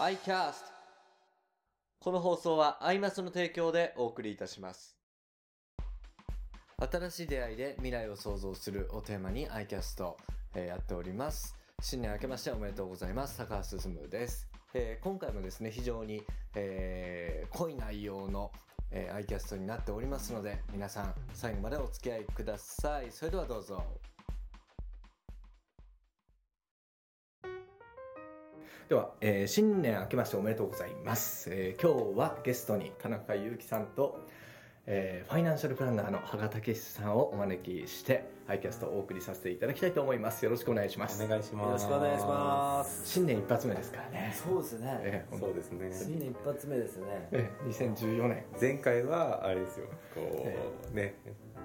iCast この放送はアイマスの提供でお送りいたします。新しい出会いで未来を創造するをテーマに iCast、えーやっております。新年明けましておめでとうございます。高橋進です、えー今回もですね非常に、えー濃い内容の、えー、iCast になっておりますので皆さん最後までお付き合いください。それではどうぞ。では、えー新年明けましておめでとうございます、えー今日はゲストに田中裕樹さんと、えーファイナンシャルプランナーの羽賀武さんをお招きしてアイキャストをお送りさせていただきたいと思いますよろしくお願いしますお願いします。よろしくお願いします。新年一発目ですからねそうですね。えーそうですね。新年一発目ですね。えー2014年前回はあれですよ。こえうね、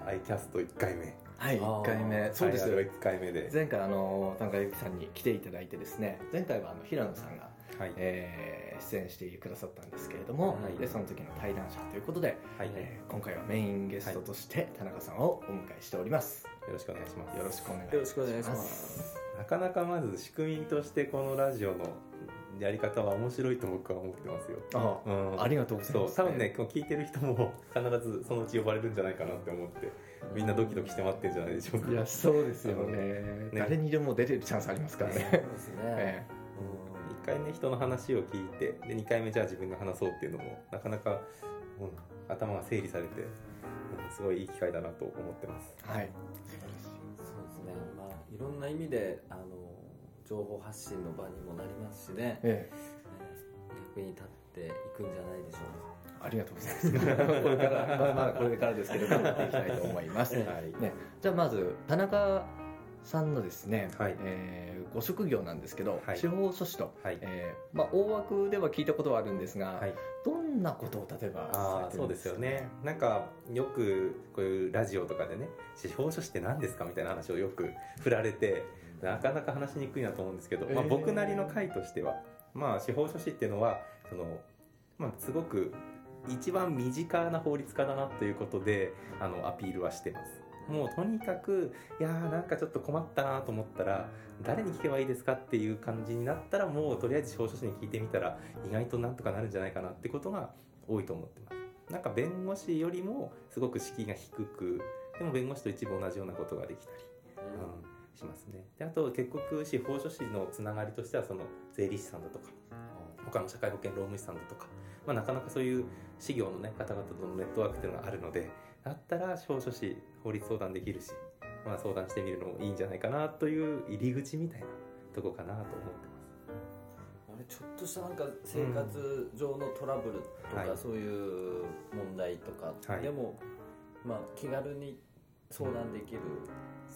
アイキャスト1回目。はいあー1回目そうですよ1回目で。前回あの田中裕樹さんに来ていただいてですね前回はあの平野さんが、はい。えー出演してくださったんですけれども、はいでその時の対談者ということで、はい。えー今回はメインゲストとして田中さんをお迎えしております、よろしくお願いします。よろしくお願いしますよろしくお願いします。なかなかまず仕組みとしてこのラジオのやり方は面白いと僕は思ってますよ。あうん。ありがとうございます、そう多分ね、こう聞いてる人も必ずそのうち呼ばれるんじゃないかなって思ってみんなドキドキして待ってんじゃないでしょうか。いやそうですよね。ね。誰にでも出れるチャンスありますからそうね、ですね。え1回ね人の話を聞いてで2回目じゃあ自分が話そうっていうのもなかなか、うん、頭が整理されて、うんすごいいい機会だなと思ってます。えはい。そうですね。まあいろんな意味であの情報発信の場にもなりますしね。ええ。役に立っていくんじゃないでしょありがとうございます。これからまあまあこれからですけど頑張っていきたいと思います、はい。ね、じゃあまず田中さんのですね、はい。えーご職業なんですけど、はい。司法書士と、はい。えーまあ、大枠では聞いたことはあるんですが、はい。どんなことを例えばそうですよね。なんかよくこういうラジオとかでね司法書士って何ですか？みたいな話をよく振られてなかなか話しにくいなと思うんですけど、まあ、えー僕なりの回としてはまあ司法書士っていうのはその、まあ、すごく一番身近な法律家だなということであのアピールはしてます。もうとにかくいやーなんかちょっと困ったなと思ったら誰に聞けばいいですかっていう感じになったらもうとりあえず司法書士に聞いてみたら意外となんとかなるんじゃないかなってことが多いと思ってます。なんか弁護士よりもすごく敷居が低くでも弁護士と一部同じようなことができたり、う。うん、しますね。であと結局司法書士のつながりとしてはその税理士さんだとか他の社会保険労務士さんだとか、まあ、なかなかそういう事業の、ね、方々とのネットワークっていうのがあるのでだったら司法書士法律相談できるし、まあ、相談してみるのもいいんじゃないかなという入り口みたいなとこかなと思ってます。あれちょっとしたなんか生活上のトラブルとはい。かそういう問題とかはい。でもまあ気軽に相談できる。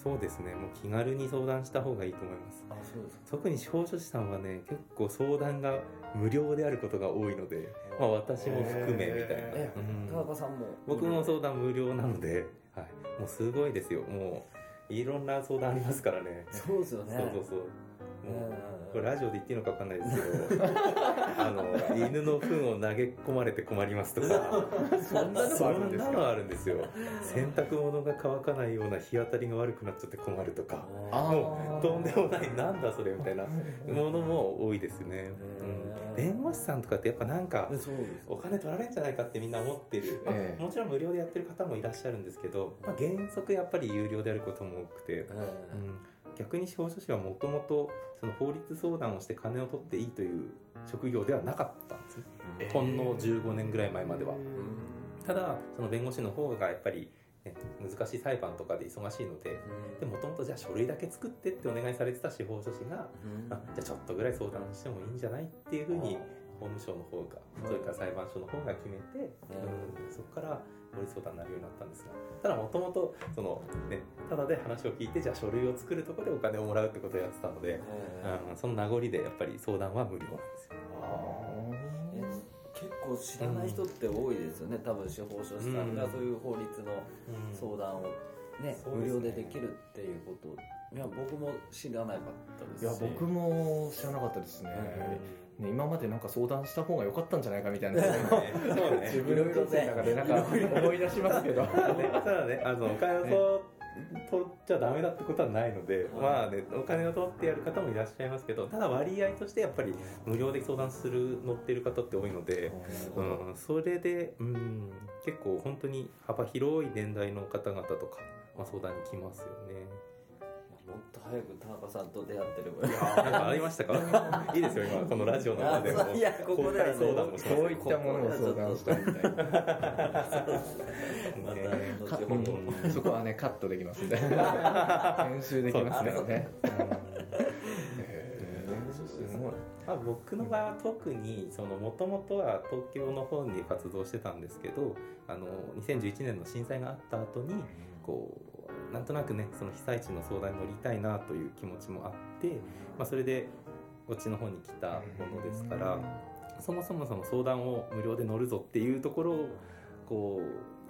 そうですね。もう気軽に相談した方がいいと思います。あそうですか。特に司法書士さんはね結構相談が無料であることが多いので、まあ、私も含めみたいな、えうん。田中さんも。僕も相談無料なので、はい、もうすごいですよ。もういろんな相談ありますからね。そうですよね。そうそうそう。もうこれうラジオで言っていいのか分かんないですけど あの犬の糞を投げ込まれて困りますとか。そんなのもあるんですか？そんなのあるんですよ。洗濯物が乾かないような日当たりが悪くなっちゃって困るとか。あもうとんでもないなんだそれみたいな。ものも多いですね、うん、弁護士さんとかってやっぱなんかお金取られるんじゃないかってみんな思ってる、まあええ。もちろん無料でやってる方もいらっしゃるんですけど、まあ、原則やっぱり有料であることも多くて、うん、逆に司法書士はもともとその法律相談をして金を取っていいという職業ではなかったんですね。ええほんの15年ぐらい前までは。ただその弁護士の方がやっぱり、ね、難しい裁判とかで忙しいのででもともとじゃあ書類だけ作ってってお願いされてた司法書士があじゃあちょっとぐらい相談してもいいんじゃないっていうふうに法務省の方がそれから裁判所の方が決めて、うん、そこから法律相談になるようになったんですがただもともとそのねただで話を聞いてじゃあ書類を作るところでお金をもらうってことをやってたので、うん、その名残でやっぱり相談は無料なんですよ。え結構知らない人って多いですよね、多分司法書士さんがそういう法律の相談を、ねそうですね。無料でできるっていうこと。いや僕も知らなかったですし。いや僕も知らなかったですね,、ね今までなんか相談した方が良かったんじゃないかみたいな。自分の人生の中でなんか思い出しますけど。ただ ね、あのお金を取っちゃダメだってことはないので、はい。まあねお金を取ってやる方もいらっしゃいますけどただ割合としてやっぱり無料で相談する乗ってる方って多いので、うん、それで、うん、結構本当に幅広い年代の方々とか、まあ、相談に来ますよね。早く田中さんと出会ってればいやーなんかありましたか？いいですよ今このラジオの場でも。いやここではね相談もしますこういったものを相談したみたいな。また後ほどう。んそこはねカットできますんで。編集できますからねまあ、僕の場合は特にもともとは東京の方に活動してたんですけどあの2011年の震災があった後にこうなんとなくねその被災地の相談に乗りたいなという気持ちもあって、まあ、それでこっちの方に来たものですからそもそもその相談を無料で乗るぞっていうところをこ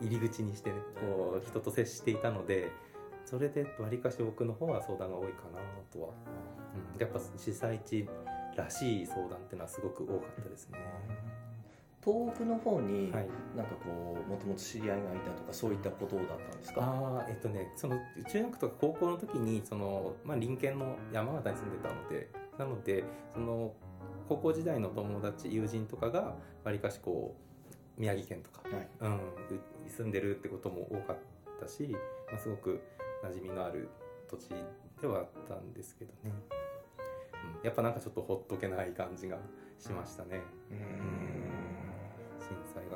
う入り口にしてねこう人と接していたのでそれでわりかし僕の方は相談が多いかなとは、うん、やっぱ被災地らしい相談っていうのはすごく多かったですね。東北の方にはい。なんかこうもともと知り合いがいたとかそういったことだったんですか？ああえっとねその中学とか高校の時にその、まあ、隣県の山形に住んでたのでなのでその高校時代の友達友人とかがわりかしこう宮城県とか、はい。うん、に住んでるってことも多かったし、まあ、すごく馴染みのある土地ではあったんですけどね、うん、やっぱなんかちょっとほっとけない感じがしましたね。うーん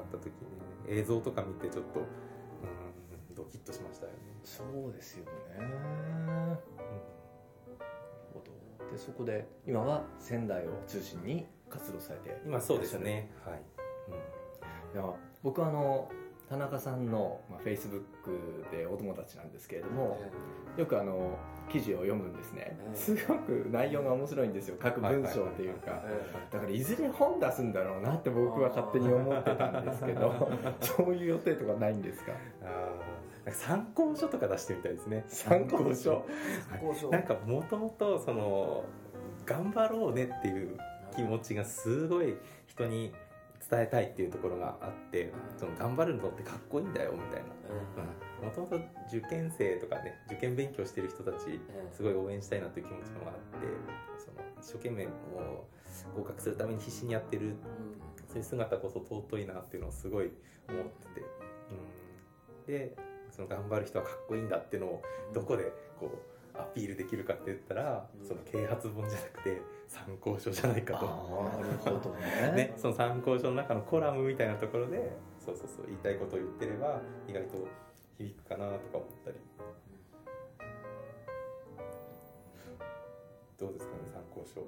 った時ね映像とか見てちょっとうんドキッとしましたよね、そうですよね。なるほど。でそこで今は仙台を中心に活動されて今そうですね。はい、いや僕はあの田中さんの、まあ、Facebook でお友達なんですけれどもよくあの記事を読むんですね。うんすごく内容が面白いんですよ。各文章っていうか。えだからいずれ本出すんだろうなって僕は勝手に思ってたんですけど そういう予定とかないんですか？参考書とか出してみたいですね。参考書？なんかもともとその頑張ろうねっていう気持ちがすごい人に伝えたいっていうところがあってその頑張るのってかっこいいんだよみたいな。もともと受験生とかね受験勉強してる人たちすごい応援したいなという気持ちもあってその一生懸命もう合格するために必死にやってるそういう姿こそ尊いなっていうのをすごい思ってて、うん、でその頑張る人はかっこいいんだっていうのをどこでこうアピールできるかって言ったら、うん。その啓発本じゃなくて参考書じゃないかと。なるほどね。ね、その参考書の中のコラムみたいなところでそうそうそう言いたいことを言ってれば意外と響くかなとか思ったり。どうですかね参考書。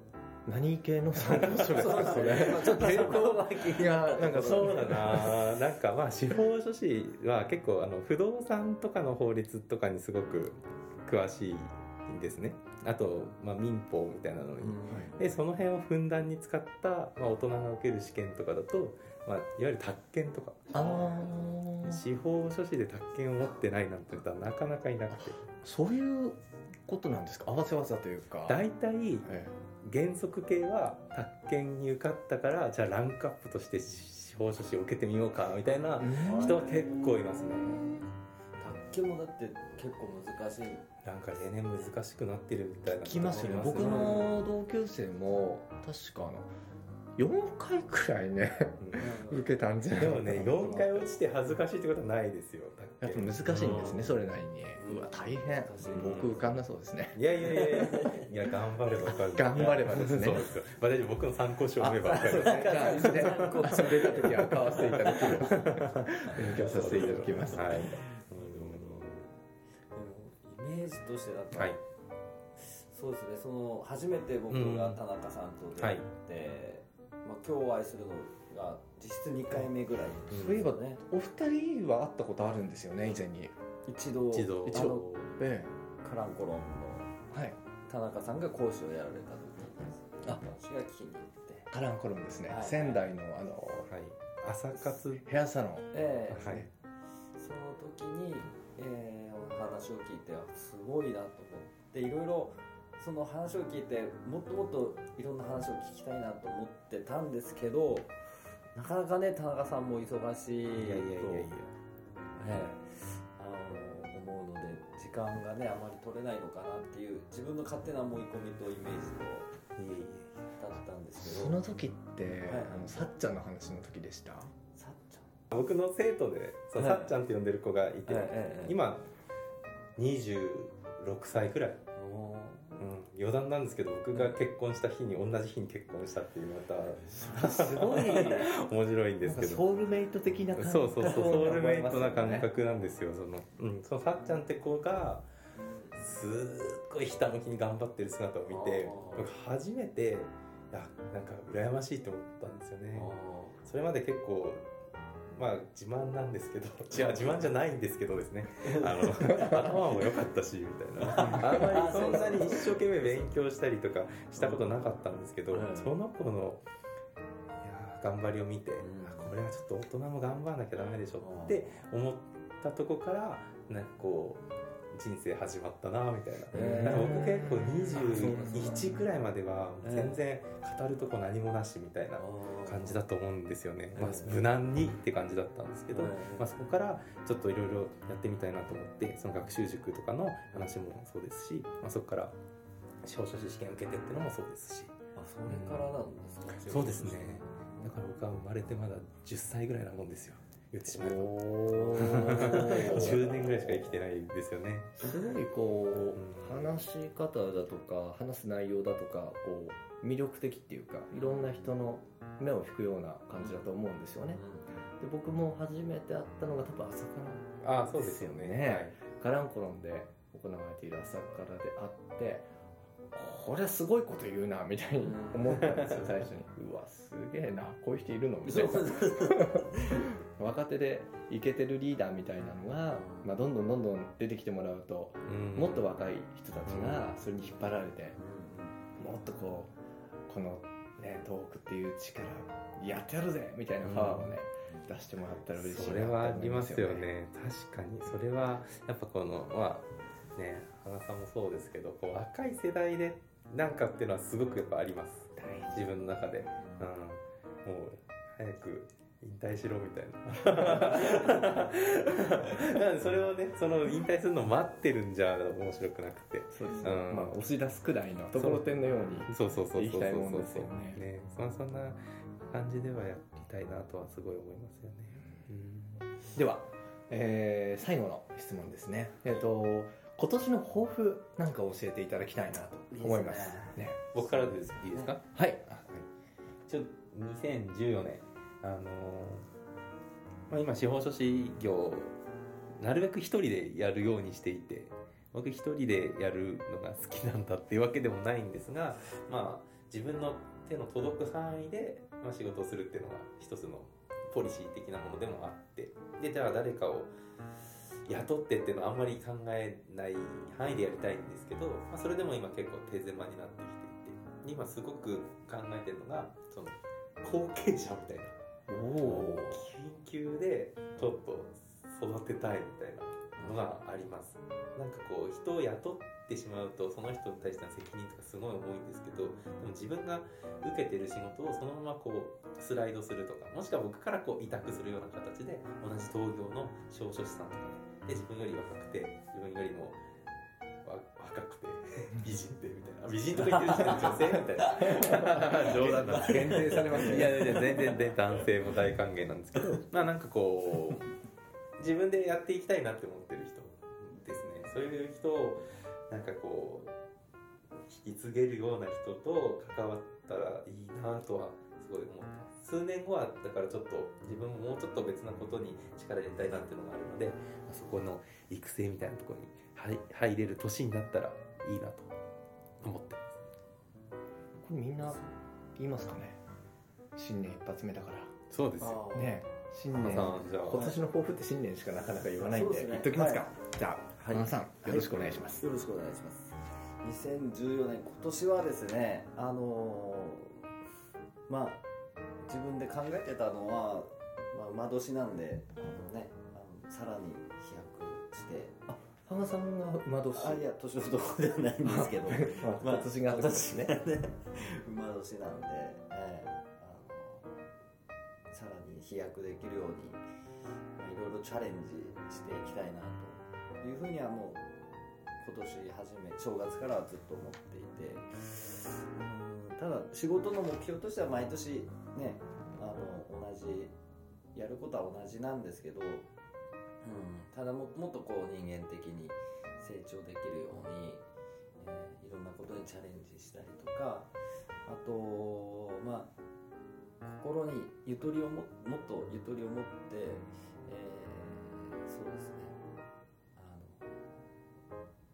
何系の参考書ですか？それちょっとそこは気にいやなんかそうだな。なんかまあ司法書士は結構あの不動産とかの法律とかにすごく詳しいんですね。あと、まあ、民法みたいなのに、でその辺をふんだんに使った、まあ、大人が受ける試験とかだと、まあ、いわゆる宅建とか。司法書士で宅建を持ってないなんて人はなかなかいなくて。そういうことなんですか？合わせ技というか。大体え原則系は宅建に受かったからじゃあランクアップとして司法書士を受けてみようかみたいなえ人は結構いますね。卓球もだって結構難しいなんか例年難しくなってるみたいな聞きますよね。僕の同級生も確かあの4回くらいねうん。受けたんじゃないでもね4回落ちて恥ずかしいってことはないですよ。やっぱ難しいんですねそれなりに。うわ大変。僕受かんなそうですね。いやいやいやいやいや。頑張れば頑張ればですね。そうですよ、まあ、大丈夫僕の参考書を読めば分かる。じゃあね。出た時は買わせていただきます。勉強させていただきます。はい、ージとしてだと、はい。そうですねその初めて僕が田中さんと出会って、まあ、今日お会いするのが実質2回目ぐらいですそういえばねお二人は会ったことあるんですよね以前に。一度一度。あのえカランコロンのえはい。田中さんが講師をやられた時にあ。私が聞きに行って。カランコロンですね、はい。仙台のあのはい、朝活。ヘアサロン。ええ。はい。その時に、えーお話を聞いてあすごいなと思っていろいろその話を聞いてもっともっといろんな話を聞きたいなと思ってたんですけどなかなかね田中さんも忙しいといやいやいやいや。ええあの思うので時間がねあまり取れないのかなっていう自分の勝手な思い込みとイメージといえいえだったんですけど。その時って、はい。あのさっちゃんの話の時でした？さっち僕の生徒でさっちゃんって呼んでる子がいて、ゃん、ええ今26歳くらい、うん、余談なんですけど僕が結婚した日に同じ日に結婚したっていうまたすごい。面白いんですけど。ソウルメイト的な感そうそうそうソウルメイトな感覚覚なんですよその,、うん、そのさっちゃんって子がすっごいひたむきに頑張ってる姿を見て僕初めていやなんか羨ましいと思ったんですよね。あそれまで結構まあ自慢なんですけど 違う自慢じゃないんですけどですね。あの 頭も良かったしみたいな。あんまりそんなに一生懸命勉強したりとかしたことなかったんですけど、うん。その子のいや頑張りを見て、ん。あこれはちょっと大人も頑張らなきゃダメでしょって思ったとこからなんかこう人生始まったなみたいな。へー。なんか僕結構そうなんです21くらいまでは全然語るとこ何もなしみたいなあ感じだと思うんですよね、うんまあ、無難にって感じだったんですけど、うんまあ、そこからちょっといろいろやってみたいなと思ってその学習塾とかの話もそうですし、まあ、そこから司法書士試験受けてっていうのもそうですし。あそれからなんですか、そうですね。だから僕は生まれてまだ10歳ぐらいなもんですよ言ってしまえばお10 年ぐらいしか生きてないですよね。すごいこう話し方だとか話す内容だとかこう魅力的っていうかいろんな人の目を引くような感じだと思うんですよね。で僕も初めて会ったのが多分朝から。ああそうですよね。ね。カランコロンで行われている朝からであってこれすごいこと言うなみたいに思ったんですよ 最初に。うわすげえなこういう人いるの？みたいな 若手でイケてるリーダーみたいなのが、まあ、どんどんどんどん出てきてもらうとうん。もっと若い人たちがそれに引っ張られてもっとこうこの、ね、東北っていう力やってやるぜみたいなパワーをね、出してもらったら嬉しいなそれはありますよね。確かに。それはやっぱこのまあね花さんもそうですけどこう若い世代でなんかっていうのはすごくやっぱあります。大自分の中で、うん、もう早く引退しろみたいな。なんでそれをねその引退するのを待ってるんじゃ面白くなくて。そうですね、うん。まあ押し出すくらいのところてんのようにそうそうそうそうそう。行きたいもんそうですよね。ねそんそんな感じではやりたいなとはすごい思いますよね、では、えー最後の質問ですね。えっ、と今年の抱負なんか教えていただきたいなと思いますいいですね。ね僕からでいいですか、はい。あはい、ちょ2014年あのまあ、今司法書士業なるべく一人でやるようにしていて僕一人でやるのが好きなんだっていうわけでもないんですが、まあ、自分の手の届く範囲で、まあ、仕事をするっていうのが一つのポリシー的なものでもあってでじゃあ誰かを雇ってっていうのはあんまり考えない範囲でやりたいんですけど、まあ、それでも今結構手狭になってきていて今すごく考えてるのがその後継者みたいな。おお緊急でちょっと育てたいみたいなのがあります。なんかこう人を雇ってしまうとその人に対しての責任とかすごい重いんですけどでも自分が受けてる仕事をそのままこうスライドするとかもしくは僕からこう委託するような形で同じ東業の司法書士さんとかで自分より若くて自分よりもわ若くて 美人で美人とか言ってる女性みたいな。冗談なんです限定されますね。いやいや全然ね男性も大歓迎なんですけど。まあなんかこう自分でやっていきたいなって思ってる人ですね。そういう人をなんかこう引き継げるような人と関わったらいいなとはすごい思ってます。数年後はだからちょっと自分ももうちょっと別なことに力入れたいなっていうのがあるのでそこの育成みたいなところに入入れる年になったらいいなと思って。これみんな言いますかね？新年一発目だから。そうですよ。ね新花年さんじゃあ。今年の抱負って新年しかなかなか言わないんで。ね。言っときますか、はい。じゃあはい。花さんよろしくお願いします、よろしくお願いします。2014年今年はですねあのーまあ自分で考えてたのは、まあ、馬年なんであのねあのさらに飛躍して花さんが馬年。あいや年のとこではないんですけど。まあ今年が年がね。馬年なんで、ええあのさらに飛躍できるようにまあいろいろチャレンジしていきたいなというふうにはもう年初め正月からはずっと思っていて。うんただ仕事の目標としては毎年ねあの同じやることは同じなんですけど、うん、ただももっとこう人間的に成長できるように、えーいろんなことにチャレンジしたりとかあとまあ心にゆとりをももっとゆとりを持って、えーそうですね。あ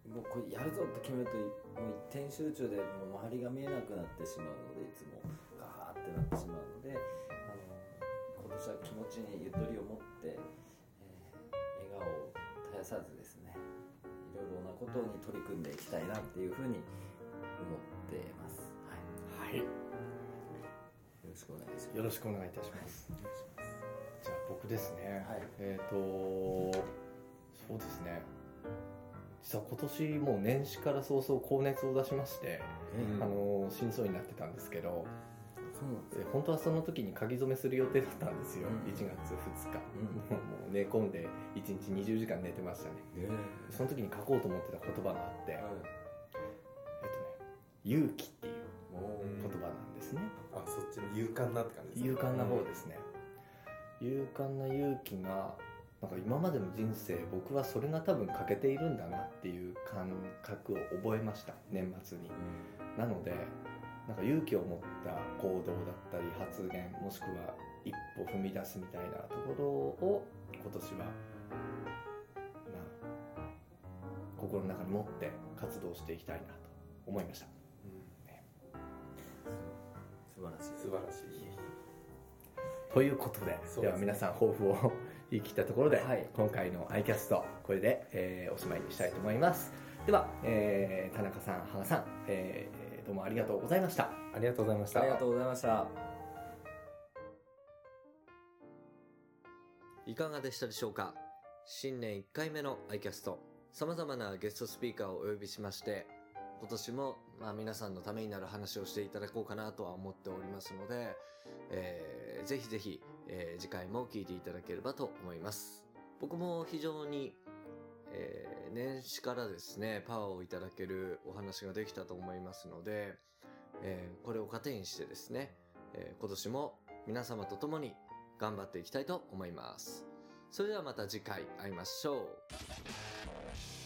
のもうこれやるぞって決めるともう一点集中でもう周りが見えなくなってしまうのでいつもガーってなってしまうのであの今年は気持ちにゆとりを持って、絶やさずですねいろいろなことに取り組んでいきたいなっていうふうに思ってます。はいはい。よろしくお願いします。よろしくお願いいたします。じゃあ僕ですね。はいえっ、と、そうですね。実は今年もう年始から早々高熱を出しまして、うんあの心臓になってたんですけど、で本当はその時に書き初めする予定だったんですよ。うん。1月2日。うん。もう寝込んで1日20時間寝てましたね。ねその時に書こうと思ってた言葉があって、えっとね、勇気っていう言葉なんですね。あそっちの勇敢なって感じです勇敢な方ですね、勇敢な勇気がなんか今までの人生僕はそれが多分欠けているんだなっていう感覚を覚えました。年末に。なのでなんか勇気を持った行動だったり発言もしくは一歩踏み出すみたいなところを今年はまあ心の中に持って活動していきたいなと思いました。素晴らしい素晴らしい。ということでね。では皆さん抱負を言い切ったところで、はい。今回の iCast これで、えーおしまいにしたいと思います。では、えー田中さん羽賀さん、えーどうもありがとうございました。ありがとうございました。ありがとうございました。いかがでしたでしょうか？新年1回目の iCast 様々なゲストスピーカーをお呼びしまして今年も、まあ、皆さんのためになる話をしていただこうかなとは思っておりますので、えーぜひぜひ、えー次回も聞いていただければと思います。僕も非常に、えー年始からですねパワーをいただけるお話ができたと思いますので、えーこれを糧にしてですね、えー今年も皆様と共に頑張っていきたいと思います。それではまた次回会いましょう。